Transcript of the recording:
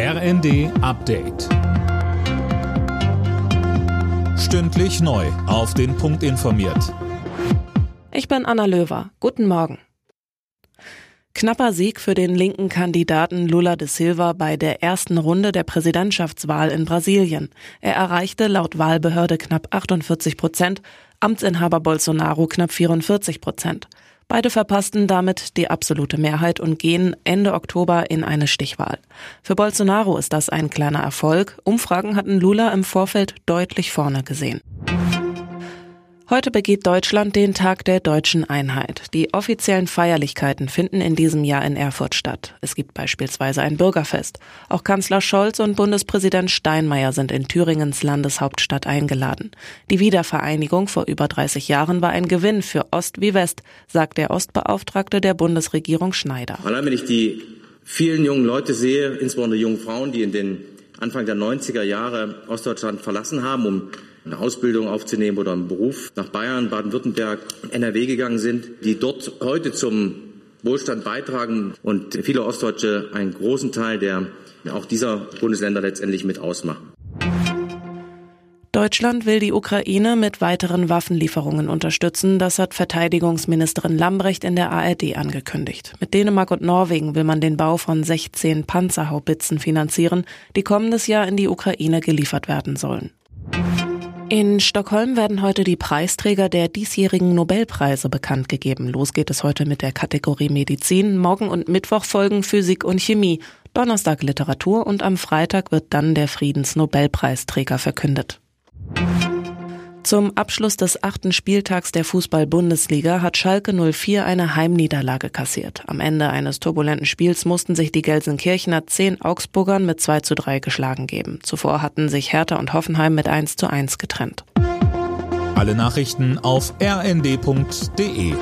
RND Update. Stündlich neu. Auf den Punkt informiert. Ich bin Anna Löwer. Guten Morgen. Knapper Sieg für den linken Kandidaten Lula de Silva bei der ersten Runde der Präsidentschaftswahl in Brasilien. Er erreichte laut Wahlbehörde knapp 48 Prozent, Amtsinhaber Bolsonaro knapp 44 Prozent. Beide verpassten damit die absolute Mehrheit und gehen Ende Oktober in eine Stichwahl. Für Bolsonaro ist das ein kleiner Erfolg. Umfragen hatten Lula im Vorfeld deutlich vorne gesehen. Heute begeht Deutschland den Tag der deutschen Einheit. Die offiziellen Feierlichkeiten finden in diesem Jahr in Erfurt statt. Es gibt beispielsweise ein Bürgerfest. Auch Kanzler Scholz und Bundespräsident Steinmeier sind in Thüringens Landeshauptstadt eingeladen. Die Wiedervereinigung vor über 30 Jahren war ein Gewinn für Ost wie West, sagt der Ostbeauftragte der Bundesregierung Schneider. Allein wenn ich die vielen jungen Leute sehe, insbesondere jungen Frauen, die in den Anfang der 90er Jahre Ostdeutschland verlassen haben, um eine Ausbildung aufzunehmen oder einen Beruf nach Bayern, Baden-Württemberg, NRW gegangen sind, die dort heute zum Wohlstand beitragen und viele Ostdeutsche einen großen Teil der auch dieser Bundesländer letztendlich mit ausmachen. Deutschland will die Ukraine mit weiteren Waffenlieferungen unterstützen. Das hat Verteidigungsministerin Lambrecht in der ARD angekündigt. Mit Dänemark und Norwegen will man den Bau von 16 Panzerhaubitzen finanzieren, die kommendes Jahr in die Ukraine geliefert werden sollen. In Stockholm werden heute die Preisträger der diesjährigen Nobelpreise bekannt gegeben. Los geht es heute mit der Kategorie Medizin. Morgen und Mittwoch folgen Physik und Chemie. Donnerstag Literatur und am Freitag wird dann der Friedensnobelpreisträger verkündet. Zum Abschluss des achten Spieltags der Fußball-Bundesliga hat Schalke 04 eine Heimniederlage kassiert. Am Ende eines turbulenten Spiels mussten sich die Gelsenkirchener zehn Augsburgern mit 2 zu 3 geschlagen geben. Zuvor hatten sich Hertha und Hoffenheim mit 1 zu 1 getrennt. Alle Nachrichten auf rnd.de